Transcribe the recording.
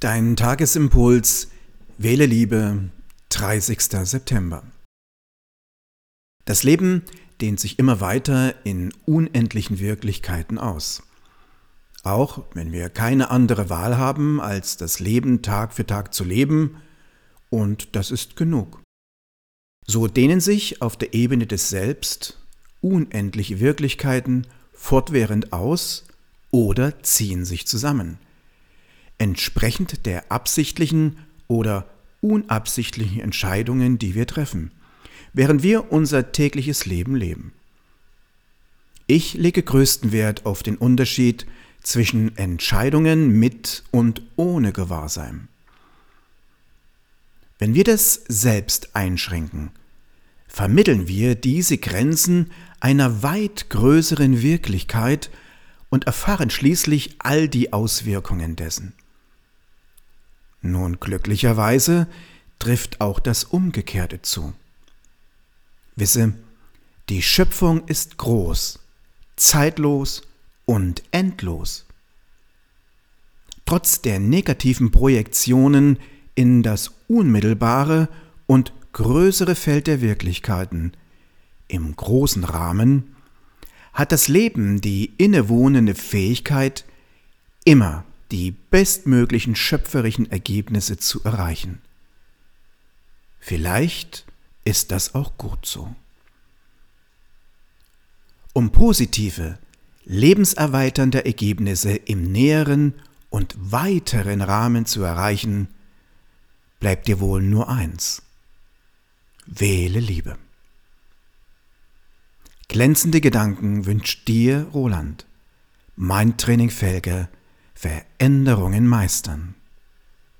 Dein Tagesimpuls Wähle Liebe 30. September. Das Leben dehnt sich immer weiter in unendlichen Wirklichkeiten aus. Auch wenn wir keine andere Wahl haben, als das Leben Tag für Tag zu leben, und das ist genug. So dehnen sich auf der Ebene des Selbst unendliche Wirklichkeiten fortwährend aus oder ziehen sich zusammen entsprechend der absichtlichen oder unabsichtlichen Entscheidungen, die wir treffen, während wir unser tägliches Leben leben. Ich lege größten Wert auf den Unterschied zwischen Entscheidungen mit und ohne Gewahrsein. Wenn wir das Selbst einschränken, vermitteln wir diese Grenzen einer weit größeren Wirklichkeit und erfahren schließlich all die Auswirkungen dessen. Nun glücklicherweise trifft auch das Umgekehrte zu. Wisse, die Schöpfung ist groß, zeitlos und endlos. Trotz der negativen Projektionen in das unmittelbare und größere Feld der Wirklichkeiten, im großen Rahmen, hat das Leben die innewohnende Fähigkeit, immer die bestmöglichen schöpferischen Ergebnisse zu erreichen. Vielleicht ist das auch gut so. Um positive, lebenserweiternde Ergebnisse im näheren und weiteren Rahmen zu erreichen, bleibt dir wohl nur eins. Wähle Liebe. Glänzende Gedanken wünscht dir Roland. Mein Training Felge Veränderungen meistern.